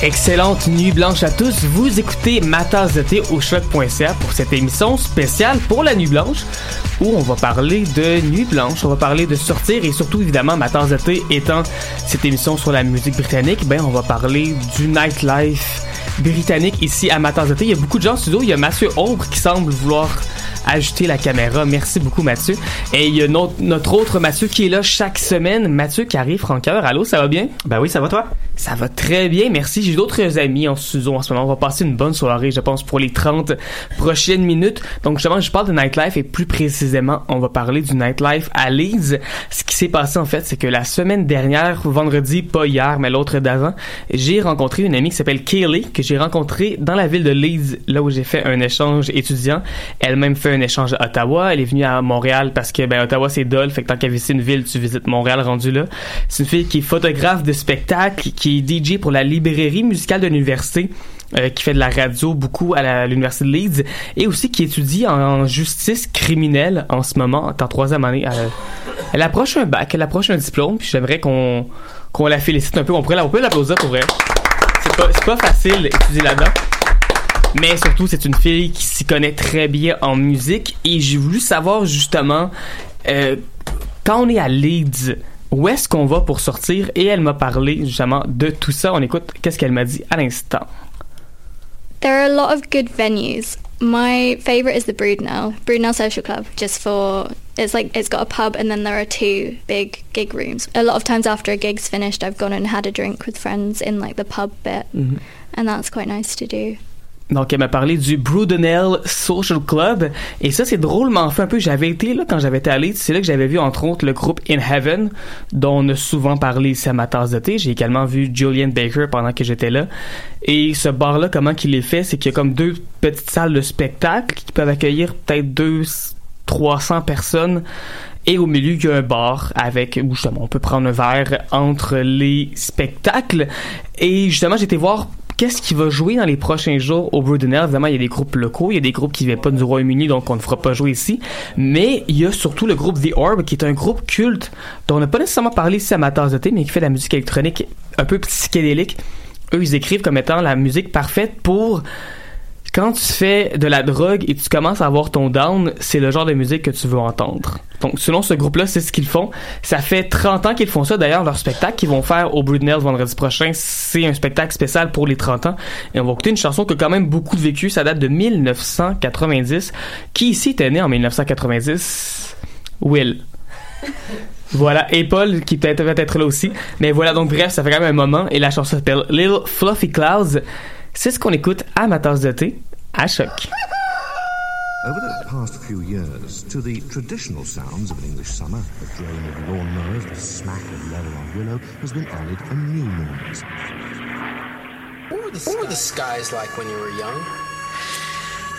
Excellente nuit blanche à tous. Vous écoutez Ma tasse de thé au choc.ca pour cette émission spéciale pour la nuit blanche où on va parler de nuit blanche, on va parler de sortir et surtout évidemment Ma étant cette émission sur la musique britannique, ben on va parler du nightlife britannique ici à Ma. Il y a beaucoup de gens en studio, il y a Mathieu Aubre qui semble vouloir ajouter la caméra. Merci beaucoup, Mathieu. Et il y a notre, autre Mathieu qui est là chaque semaine. Mathieu Carré, Franqueur. Allô, ça va bien? Ben oui, ça va toi? Ça va très bien, merci. J'ai d'autres amis en studio en ce moment. On va passer une bonne soirée, je pense, pour les 30 prochaines minutes. Donc, justement, je parle de nightlife et plus précisément, on va parler du nightlife à Leeds. Ce qui s'est passé, en fait, c'est que la semaine dernière, vendredi, pas hier, mais l'autre d'avant, j'ai rencontré une amie qui s'appelle Kaylee, que j'ai rencontrée dans la ville de Leeds, là où j'ai fait un échange étudiant. Elle-même fait un échange à Ottawa. Elle est venue à Montréal parce que, ben, Ottawa, c'est dole. Fait que tant qu'à visiter une ville, tu visites Montréal rendu là. C'est une fille qui est photographe de spectacle, qui est DJ pour la librairie musicale de l'université. euh, qui fait de la radio beaucoup à l'université de Leeds et aussi qui étudie en justice criminelle en ce moment en troisième année. Elle, elle approche un bac, elle approche un diplôme, puis j'aimerais qu'on qu'on la félicite un peu. On pourrait on peut l'applaudir pour vrai. C'est pas, pas facile d'étudier là-dedans. Mais surtout, c'est une fille qui s'y connaît très bien en musique et j'ai voulu savoir justement euh, quand on est à Leeds, où est-ce qu'on va pour sortir et elle m'a parlé justement de tout ça. On écoute qu'est-ce qu'elle m'a dit à l'instant. There are a lot of good venues. My favourite is the Broodnell, Broodnell Social Club, just for it's like it's got a pub and then there are two big gig rooms. A lot of times after a gig's finished, I've gone and had a drink with friends in like the pub bit, mm-hmm. and that's quite nice to do. Donc, elle m'a parlé du Brudenell Social Club. Et ça, c'est drôlement fait un peu. J'avais été là quand j'avais été allé. C'est là que j'avais vu, entre autres, le groupe In Heaven, dont on a souvent parlé ici à ma tasse de thé. J'ai également vu Julian Baker pendant que j'étais là. Et ce bar-là, comment qu'il est fait, c'est qu'il y a comme deux petites salles de spectacle qui peuvent accueillir peut-être deux, 300 personnes. Et au milieu, il y a un bar avec, où justement, on peut prendre un verre entre les spectacles. Et justement, été voir qu'est-ce qui va jouer dans les prochains jours au Brudenell? Évidemment, il y a des groupes locaux, il y a des groupes qui viennent pas du Royaume-Uni, donc on ne fera pas jouer ici. Mais il y a surtout le groupe The Orb, qui est un groupe culte dont on n'a pas nécessairement parlé ici à ma tasse de thé, mais qui fait de la musique électronique un peu psychédélique. Eux, ils écrivent comme étant la musique parfaite pour quand tu fais de la drogue et tu commences à avoir ton down, c'est le genre de musique que tu veux entendre. Donc, selon ce groupe-là, c'est ce qu'ils font. Ça fait 30 ans qu'ils font ça. D'ailleurs, leur spectacle qu'ils vont faire au Broodnell vendredi prochain, c'est un spectacle spécial pour les 30 ans. Et on va écouter une chanson qui a quand même beaucoup de vécu. Ça date de 1990. Qui ici était né en 1990? Will. Voilà, et Paul qui peut-être va être là aussi. Mais voilà, donc bref, ça fait quand même un moment. Et la chanson s'appelle Little Fluffy Clouds. C'est ce qu'on écoute à ma tasse de thé à choc. Over the past few years, to the traditional sounds of an English summer, the drone of lawnmowers, the smack of leather on willow, has been added a new noise. What were, the, what were the skies like when you were young?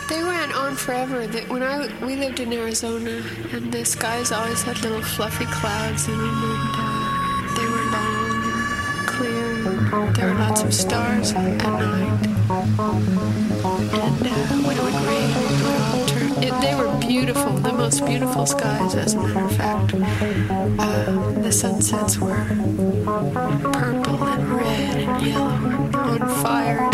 They went on forever. When I we lived in Arizona, and the skies always had little fluffy clouds in them, and there were lots of stars at night. And uh, when it would rain, it would all turn. It, they were beautiful, the most beautiful skies, as a matter of fact. Uh, the sunsets were purple and red and yellow and on fire.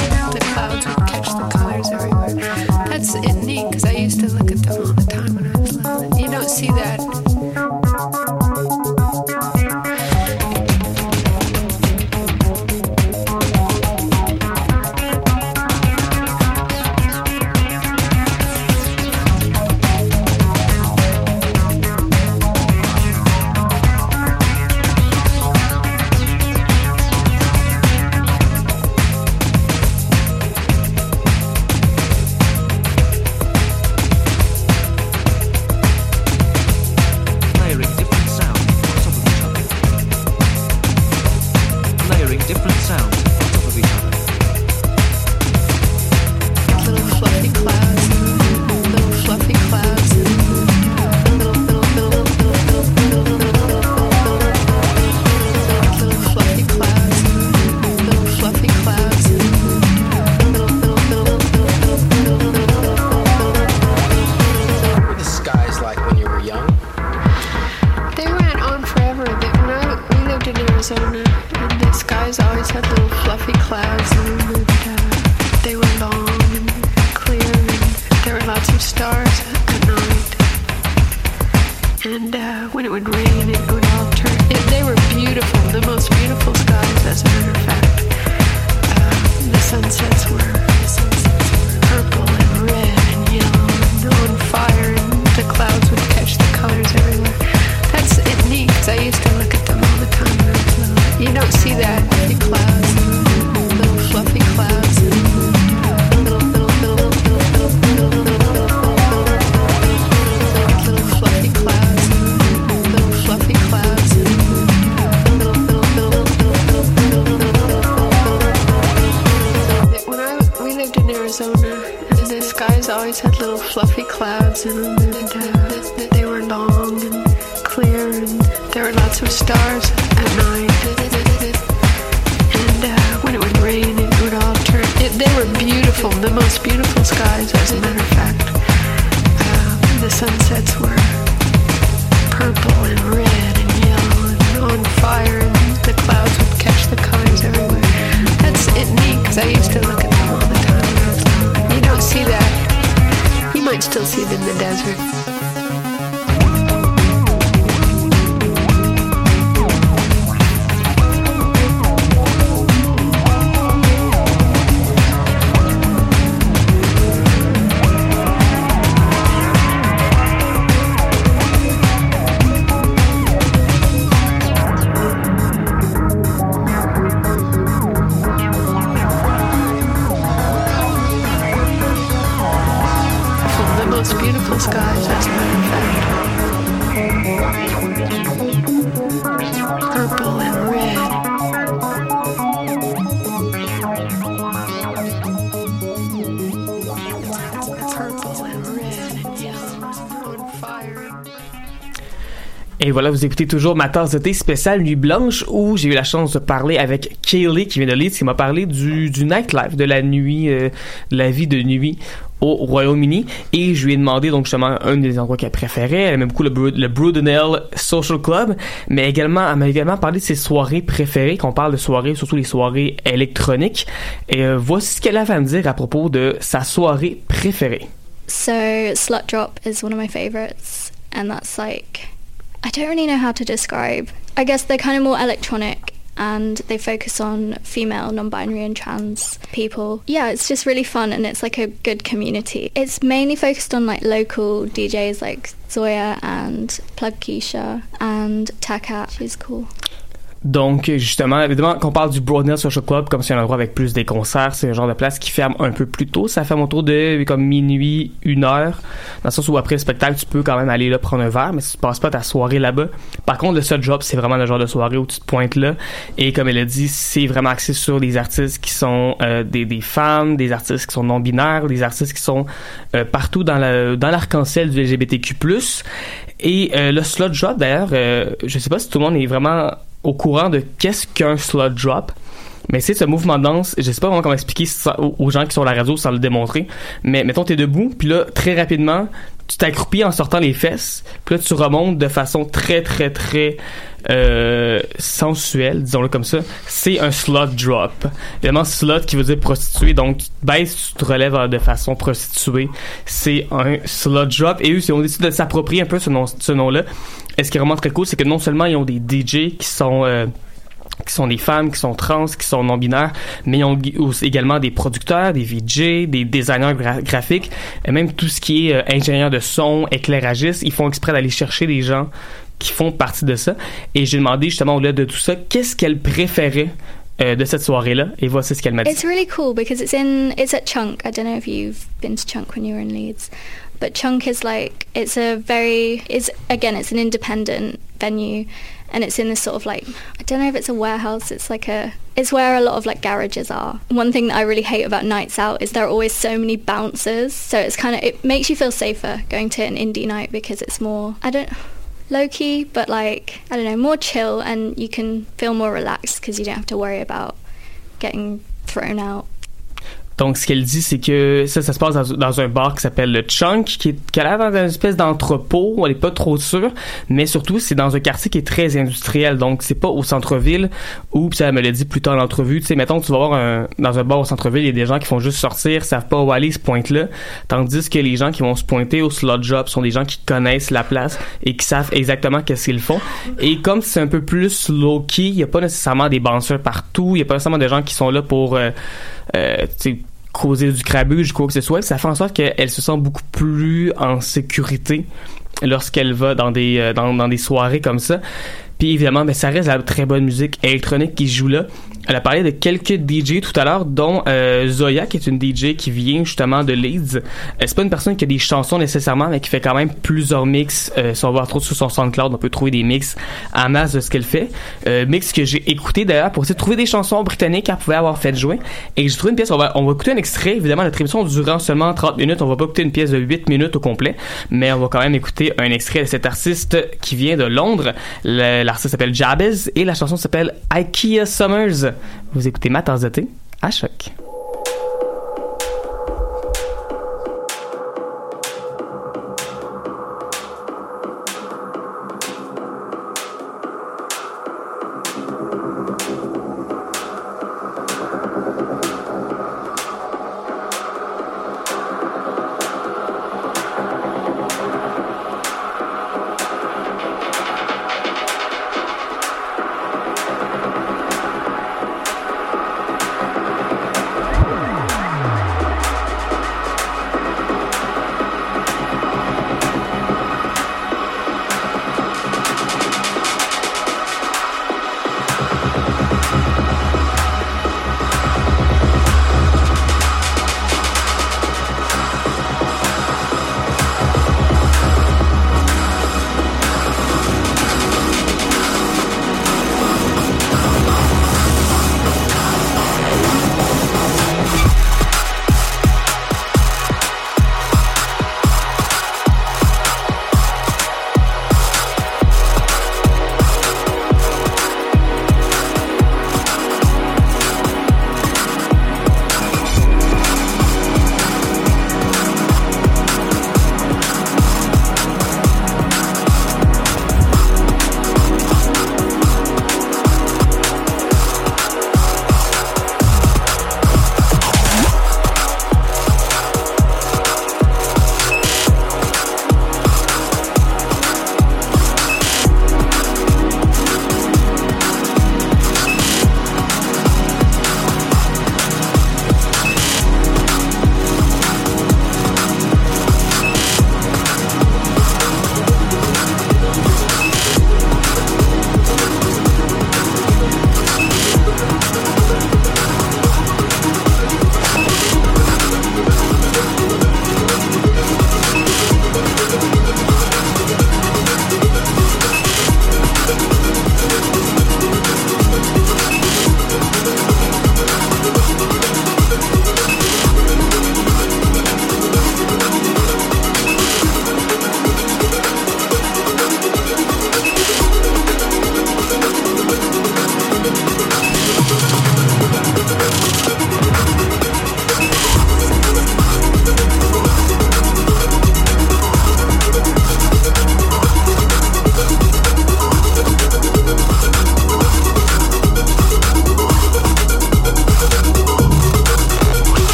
Fluffy clouds in voilà, vous écoutez toujours ma tasse de thé spéciale Nuit Blanche où j'ai eu la chance de parler avec Kaylee qui vient de Leeds qui m'a parlé du, du nightlife, de la nuit, euh, de la vie de nuit au Royaume-Uni et je lui ai demandé donc justement un des endroits qu'elle préférait. Elle aimait beaucoup le, le Brudenell Social Club, mais également elle m'a également parlé de ses soirées préférées. Qu'on parle de soirées, surtout les soirées électroniques. Et euh, voici ce qu'elle avait à me dire à propos de sa soirée préférée. So, Slut Drop is one of my favorites, and that's like, I don't really know how to describe. I guess they're kind of more electronic and they focus on female, non binary, and trans people. Yeah, it's just really fun and it's like a good community. It's mainly focused on like local DJs like Zoya and Plug Keisha and Takat. She's cool. Donc, justement, évidemment, qu'on parle du Broadnell Social Club, comme c'est un endroit avec plus des concerts, c'est un genre de place qui ferme un peu plus tôt. Ça ferme autour de comme minuit, une heure. Dans le sens où après le spectacle, tu peux quand même aller là prendre un verre, mais tu passes pas ta soirée là-bas. Par contre, le seul job, c'est vraiment le genre de soirée où tu te pointes là. Et comme elle a dit, c'est vraiment axé sur des artistes qui sont euh, des, des femmes, des artistes qui sont non-binaires, des artistes qui sont euh, partout dans l'arc-en-ciel du LGBTQ+. Et euh, le slot drop, d'ailleurs, euh, je sais pas si tout le monde est vraiment au courant de qu'est-ce qu'un slot drop. Mais c'est ce mouvement de danse, je sais pas vraiment comment expliquer ça aux gens qui sont à la radio sans le démontrer, mais mettons t'es debout, puis là, très rapidement, tu t'accroupis en sortant les fesses, puis là, tu remontes de façon très, très, très euh, sensuelle, disons-le comme ça. C'est un slot drop. Évidemment, slot qui veut dire prostituée, donc tu te baisses, tu te relèves de façon prostituée. C'est un slot drop. Et eux, ils ont décidé de s'approprier un peu ce, nom, ce nom-là. Et ce qui est vraiment très cool, c'est que non seulement ils ont des DJ qui sont... euh, qui sont des femmes, qui sont trans, qui sont non-binaires, mais ils ont également des producteurs, des VJ, des designers gra- graphiques, et même tout ce qui est euh, ingénieur de son, éclairagiste, ils font exprès d'aller chercher des gens qui font partie de ça. Et j'ai demandé justement au-delà de tout ça, qu'est-ce qu'elle préférait euh, de cette soirée-là, et voici ce qu'elle m'a dit. It's really cool because it's in it's at Chunk. I don't know if you've been to Chunk when you were in Leeds, but Chunk is like it's a very it's again it's an independent venue, and it's in this sort of like I don't know if it's a warehouse. It's like a it's where a lot of like garages are. One thing that I really hate about nights out is there are always so many bouncers. So it's kind of it makes you feel safer going to an indie night because it's more I don't low key, but like I don't know more chill, and you can feel more relaxed because you don't have to worry about getting thrown out. Donc, ce qu'elle dit, c'est que ça, ça se passe dans, un bar qui s'appelle le Chunk, qui, est, qui a l'air dans une espèce d'entrepôt. Elle est pas trop sûre, mais surtout, c'est dans un quartier qui est très industriel. Donc, c'est pas au centre-ville où, puis ça me l'a dit plus tard dans l'entrevue, tu sais, mettons, tu vas voir dans un bar au centre-ville, il y a des gens qui font juste sortir, savent pas où aller, se pointent là. Tandis que les gens qui vont se pointer au slot job sont des gens qui connaissent la place et qui savent exactement qu'est-ce qu'ils font. Et comme c'est un peu plus low-key, il y a pas nécessairement des bouncers partout, il y a pas nécessairement des gens qui sont là pour, euh, causer du crabuge, quoi que ce soit, ça fait en sorte qu'elle se sent beaucoup plus en sécurité lorsqu'elle va dans des euh, dans, dans des soirées comme ça. Puis évidemment, mais ça reste la très bonne musique électronique qui joue là. Elle a parlé de quelques DJ tout à l'heure, dont euh, Zoya, qui est une DJ qui vient justement de Leeds. Euh, c'est pas une personne qui a des chansons nécessairement, mais qui fait quand même plusieurs mix. Euh, si on va retrouver sur son SoundCloud, on peut trouver des mix à masse de ce qu'elle fait. Euh, mix que j'ai écouté d'ailleurs pour essayer de trouver des chansons britanniques qu'elle pouvait avoir fait jouer. Et j'ai trouvé une pièce, on va, on va écouter un extrait. Évidemment, notre émission durant seulement 30 minutes. On va pas écouter une pièce de 8 minutes au complet, mais on va quand même écouter un extrait de cet artiste qui vient de Londres. L'artiste s'appelle Jabez et la chanson s'appelle IKEA Summers. Vous écoutez ma tasse de thé à choc.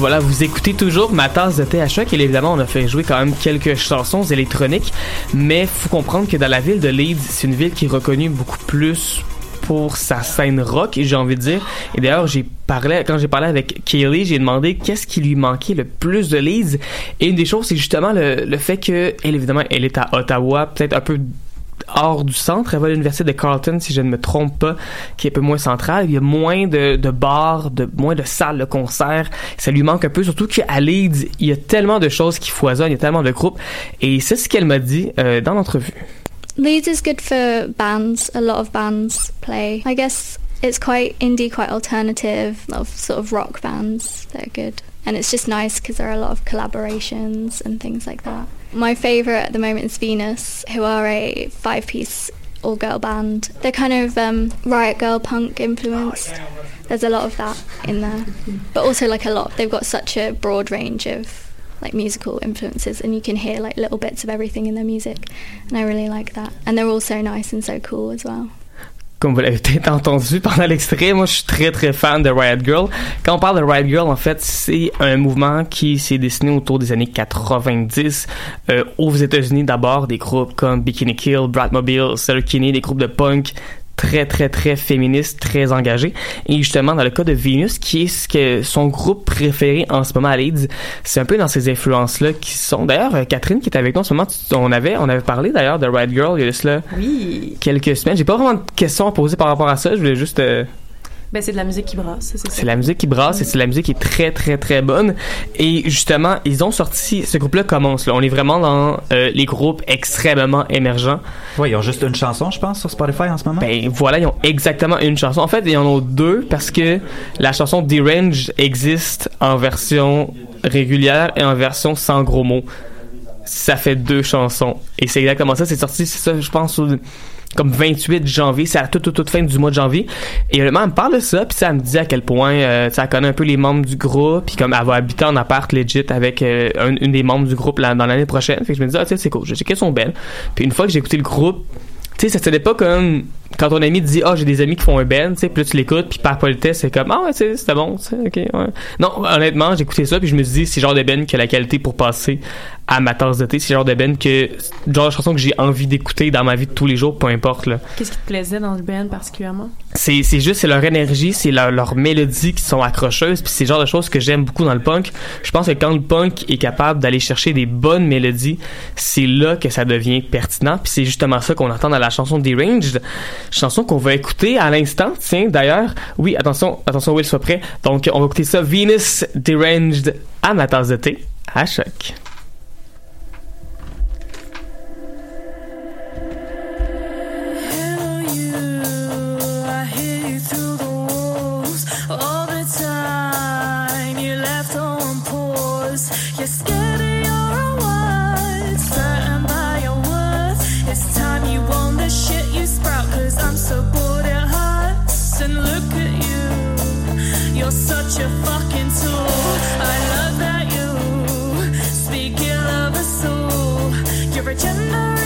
Voilà, vous écoutez toujours ma tasse de thé à choc. Et évidemment, on a fait jouer quand même quelques chansons électroniques. Mais faut comprendre que dans la ville de Leeds, c'est une ville qui est reconnue beaucoup plus pour sa scène rock, j'ai envie de dire. Et d'ailleurs, j'ai parlé, quand j'ai parlé avec Kaylee, j'ai demandé qu'est-ce qui lui manquait le plus de Leeds. Et une des choses, c'est justement le, fait que, elle, évidemment, elle est à Ottawa, peut-être un peu hors du centre. Elle va à l'université de Carleton, si je ne me trompe pas, qui est un peu moins centrale. Il y a moins de, de bars, de, moins de salles de concert. Ça lui manque un peu, surtout qu'à Leeds, il y a tellement de choses qui foisonnent, il y a tellement de groupes. Et c'est ce qu'elle m'a dit euh, dans l'entrevue. Leeds is good for bands. A lot of bands play. I guess it's quite indie, quite alternative. A lot of sort of rock bands that are good. And it's just nice because there are a lot of collaborations and things like that. My favourite at the moment is Venus, who are a five piece all girl band. They're kind of um, riot girl punk influenced. There's a lot of that in there. But also, like, a lot, they've got such a broad range of like musical influences and you can hear like little bits of everything in their music and I really like that and they're all so nice and so cool as well comme vous l'avez peut-être entendu pendant l'extrait, moi je suis très très fan de Riot Girl. Quand on parle de Riot Girl, en fait, c'est un mouvement qui s'est dessiné autour des années 90 euh, aux États-Unis d'abord, des groupes comme Bikini Kill, Bratmobile, Kinney, des groupes de punk très très très féministe, très engagé. Et justement dans le cas de Venus, qui est ce que son groupe préféré en ce moment à Leeds, c'est un peu dans ces influences là qui sont. D'ailleurs, euh, Catherine qui est avec nous en ce moment, on avait on avait parlé d'ailleurs de Red Girl il y a cela oui. quelques semaines. J'ai pas vraiment de questions à poser par rapport à ça. Je voulais juste euh, ben, c'est de la musique qui brasse. C'est la musique qui brasse et c'est la musique qui est très, très, très bonne. Et justement, ils ont sorti, ce groupe-là commence, là. On est vraiment dans euh, les groupes extrêmement émergents. Oui, ils ont juste une chanson, je pense, sur Spotify en ce moment. Ben, voilà, ils ont exactement une chanson. En fait, ils en ont deux parce que la chanson Derange existe en version régulière et en version sans gros mots. Ça fait deux chansons. Et c'est exactement ça. C'est sorti, c'est ça, je pense, comme 28 janvier, c'est à toute, toute, toute fin du mois de janvier. Et vraiment, elle me parle de ça, puis ça me dit à quel point euh, ça connaît un peu les membres du groupe, puis comme elle va habiter en appart legit avec euh, une des membres du groupe là, dans l'année prochaine. Fait que je me dis, ah, tu sais, c'est cool, j'ai qu'elles sont belles. Puis une fois que j'ai écouté le groupe, tu sais, ça c'était pas comme quand ton ami te dit ah oh, j'ai des amis qui font un band tu sais puis tu l'écoutes puis par politesse c'est comme ah ouais c'était bon ok ouais. non honnêtement j'ai écouté ça puis je me dis c'est genre de band qui a la qualité pour passer à ma tasse de thé. C'est le genre de band que, genre de chanson que j'ai envie d'écouter dans ma vie de tous les jours, peu importe, là. Qu'est-ce qui te plaisait dans le band particulièrement? C'est, c'est juste, c'est leur énergie, c'est leur, leur mélodie qui sont accrocheuses, puis c'est le genre de choses que j'aime beaucoup dans le punk. Je pense que quand le punk est capable d'aller chercher des bonnes mélodies, c'est là que ça devient pertinent, puis c'est justement ça qu'on entend dans la chanson Deranged, chanson qu'on va écouter à l'instant. Tiens, d'ailleurs, oui, attention, attention, Will, sois prêt. Donc, on va écouter ça, Venus Deranged à ma tasse de thé, à choc. gender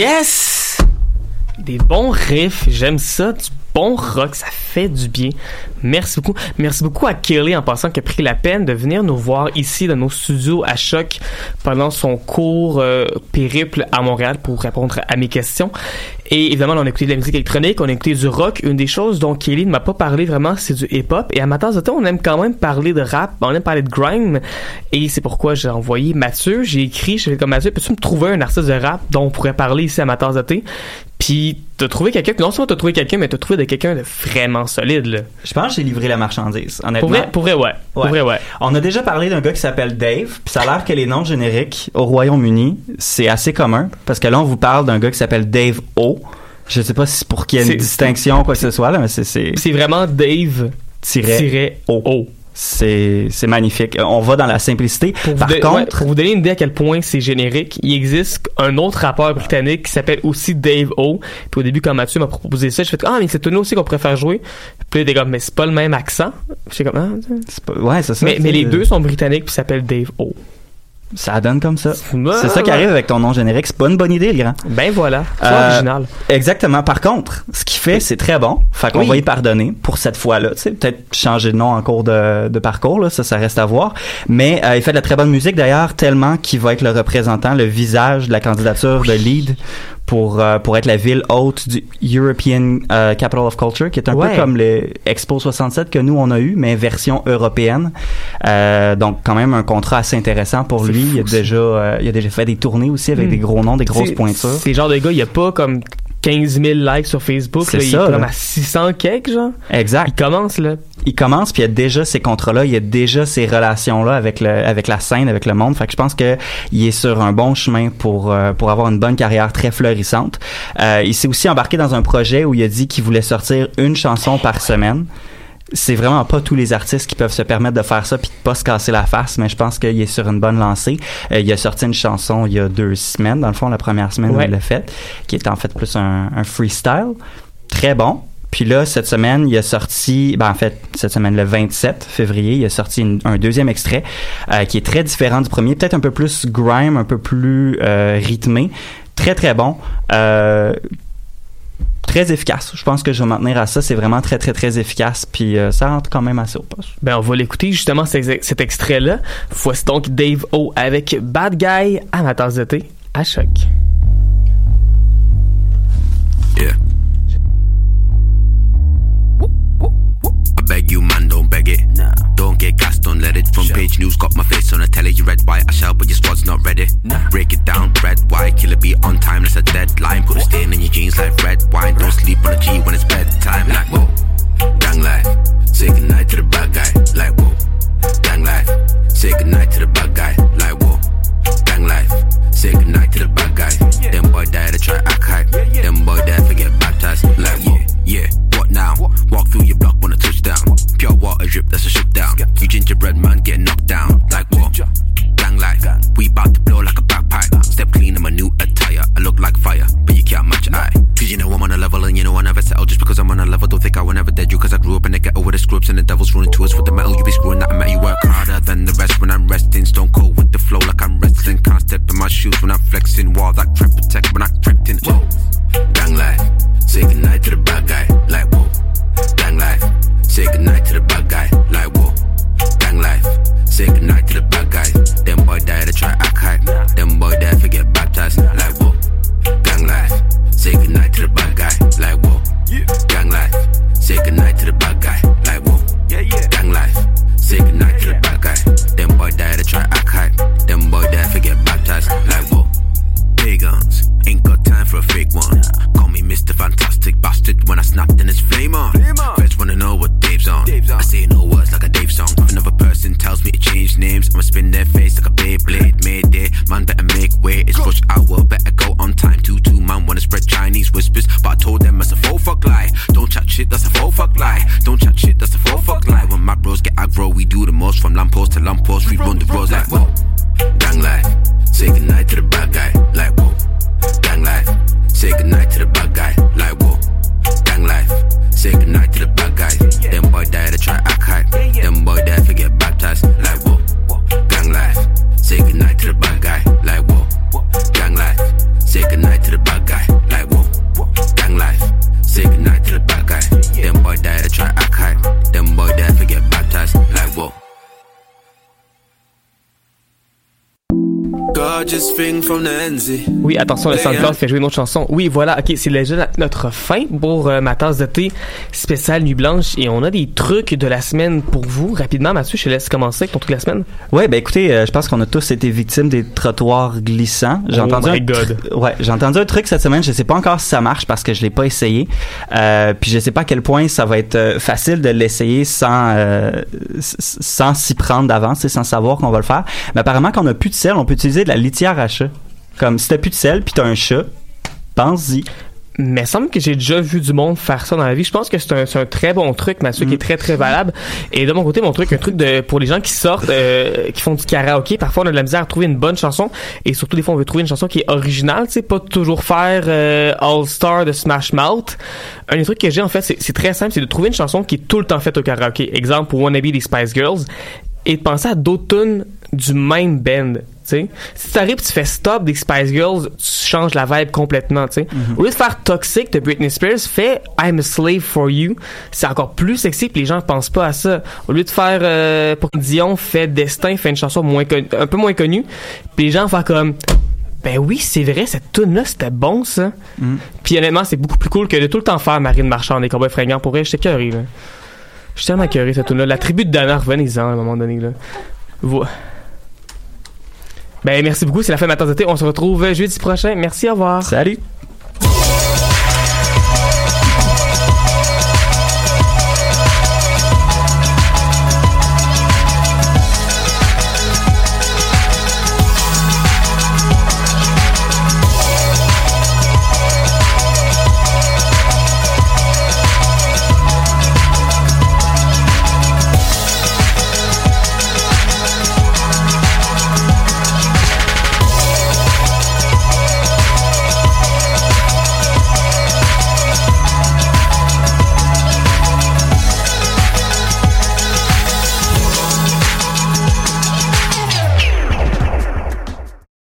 Yes! Des bons riffs, j'aime ça, bon rock, ça fait du bien. Merci beaucoup. Merci beaucoup à Kelly en passant qui a pris la peine de venir nous voir ici dans nos studios à Choc pendant son court euh, périple à Montréal pour répondre à mes questions. Et évidemment, on a écouté de la musique électronique, on a écouté du rock. Une des choses dont Kelly ne m'a pas parlé vraiment, c'est du hip-hop. Et à ma tasse de on aime quand même parler de rap, on aime parler de grime. Et c'est pourquoi j'ai envoyé Mathieu, j'ai écrit, je fais comme Mathieu, peux-tu me trouver un artiste de rap dont on pourrait parler ici à ma tasse de thé? Puis t'as trouvé quelqu'un, non seulement t'as trouvé quelqu'un, mais t'as trouvé de quelqu'un de vraiment solide, là. Je pense que j'ai livré la marchandise, honnêtement. Pour vrai, pour vrai, ouais. Pour Ouais. vrai, ouais. On a déjà parlé d'un gars qui s'appelle Dave, puis ça a l'air que les noms génériques au Royaume-Uni, c'est assez commun, parce que là, on vous parle d'un gars qui s'appelle Dave O. Je sais pas si c'est pour qu'il y ait une distinction ou quoi que ce soit, là, mais c'est... c'est C'est vraiment Dave tiret tiret O. O. C'est magnifique. On va dans la simplicité. Pour vous, Par ouais, contre... pour vous donner une idée à quel point c'est générique, il existe un autre rappeur britannique qui s'appelle aussi Dave O. Puis au début, quand Mathieu m'a proposé ça, je fais ah mais c'est nous aussi qu'on préfère jouer. Puis là, comme mais c'est pas le même accent. J'étais comme ah, pas- ouais, c'est ça. mais, les deux sont britanniques puis s'appellent Dave O. Ça donne comme ça. C'est ça qui arrive avec ton nom générique. C'est pas une bonne idée, le grand. Ben voilà, c'est Euh, original. Exactement. Par contre, ce qu'il fait, c'est très bon. Fait qu'on Oui. va y pardonner pour cette fois-là. Tu sais, peut-être changer de nom en cours de, de parcours, là, ça, ça reste à voir. Mais euh, il fait de la très bonne musique d'ailleurs, tellement qu'il va être le représentant, le visage de la candidature de Lead pour euh, pour être la ville hôte du European euh, Capital of Culture, qui est un Ouais. peu comme le Expo 67 que nous on a eu, mais version européenne. Euh, donc quand même un contrat assez intéressant pour lui. fou, il a déjà euh, il a déjà fait des tournées aussi avec Hmm. des gros noms, des grosses pointures. C'est genre de gars, il y a pas comme 15 000 likes sur Facebook. Là, il ça, est comme là. à 600 quelques, genre. Exact. Il commence, là. Il commence puis il y a déjà ces contrats-là, il y a déjà ces relations-là avec le avec la scène, avec le monde. Fait que je pense que il est sur un bon chemin pour euh, pour avoir une bonne carrière très florissante. Euh, il s'est aussi embarqué dans un projet où il a dit qu'il voulait sortir une chanson par semaine. C'est vraiment pas tous les artistes qui peuvent se permettre de faire ça puis de pas se casser la face, mais je pense qu'il est sur une bonne lancée. Euh, il a sorti une chanson il y a deux semaines, dans le fond la première semaine où il l'a fait, qui est en fait plus un, un freestyle, très bon. Puis là, cette semaine, il a sorti, ben en fait, cette semaine, le 27 février, il a sorti un deuxième extrait euh, qui est très différent du premier, peut-être un peu plus grime, un peu plus euh, rythmé, très très bon. Euh, très efficace. Je pense que je vais m'en tenir à ça. C'est vraiment très, très, très efficace. Puis ça rentre quand même assez au poste. Ben, on va l'écouter justement cet, extrait-là. Voici donc Dave O avec Bad Guy tasse de thé à choc. Page news got my face on the telly. You red, white, I shall, but your squad's not ready. Break it down, red, white, killer beat on time. That's a deadline. Put a stain in your jeans like red wine. Don't sleep on a G when it's bedtime. Like, whoa, gang life. Say goodnight to the bad guy. Like, whoa, gang life. Say goodnight to the bad guy. Like, whoa, gang life. Say goodnight to the bad guy. Them boy die to try act hype. Them boy die forget baptized. Like, whoa, yeah, what now? Walk through your block when I touch Pure water drip, that's a shut down. You gingerbread man getting knocked down. Like, gang life. We bout to blow like a bagpipe. Step clean in my new attire. I look like fire, but you can't match eye. Cause you know I'm on a level and you know I never settle just because I'm on a level. Don't think I will never dead you cause I grew up in the ghetto with the scrubs and the devil's running to us with shit, that's a Oui, attention, le SoundCloud fait jouer une autre chanson. Oui, voilà, ok, c'est déjà notre fin pour euh, ma tasse de thé spéciale Nuit Blanche et on a des trucs de la semaine pour vous. Rapidement, Mathieu, je te laisse commencer avec ton truc de la semaine. Ouais, ben écoutez, euh, je pense qu'on a tous été victimes des trottoirs glissants. J'ai Oh entendu my un God. tr- ouais, j'ai entendu un truc cette semaine. Je sais pas encore si ça marche parce que je l'ai pas essayé. Euh, puis je sais pas à quel point ça va être facile de l'essayer sans euh, sans s'y prendre d'avance, et sans savoir qu'on va le faire. Mais apparemment, quand on a plus de sel, on peut utiliser de la litière à chat. Comme si t'as plus de sel puis t'as un chat, pense-y. Mais semble que j'ai déjà vu du monde faire ça dans la vie. Je pense que c'est un, c'est un très bon truc, Mathieu, qui est très très valable. Et de mon côté, mon truc, un truc de pour les gens qui sortent, euh, qui font du karaoké. Parfois, on a de la misère à trouver une bonne chanson, et surtout des fois, on veut trouver une chanson qui est originale. Tu sais, pas toujours faire euh, All Star de Smash Mouth. Un des trucs que j'ai en fait, c'est c'est très simple, c'est de trouver une chanson qui est tout le temps faite au karaoké. Exemple, Wannabe des Spice Girls, et de penser à d'autres tunes du même band. Tu. Si t'arrives tu fais stop des Spice Girls, tu changes la vibe complètement, tu sais. Au lieu de faire Toxic de Britney Spears, fais I'm a Slave for You. C'est encore plus sexy puis les gens pensent pas à ça. Au lieu de faire euh, pour Dion, fais Destin, fais une chanson moins connue- un peu moins connue, puis les gens font comme ben oui, c'est vrai, cette tune là c'était bon ça. Puis honnêtement, c'est beaucoup plus cool que de tout le temps faire Marine Marchand des Cowboys fringants pour elle, j'étais curé là. Je suis tellement curé cette tune là. La tribu de Dana, revenez-en à un moment donné là. Vo- Ben merci beaucoup, c'est la fin de ma tasse de thé. On se retrouve jeudi prochain. Merci, au revoir. Salut.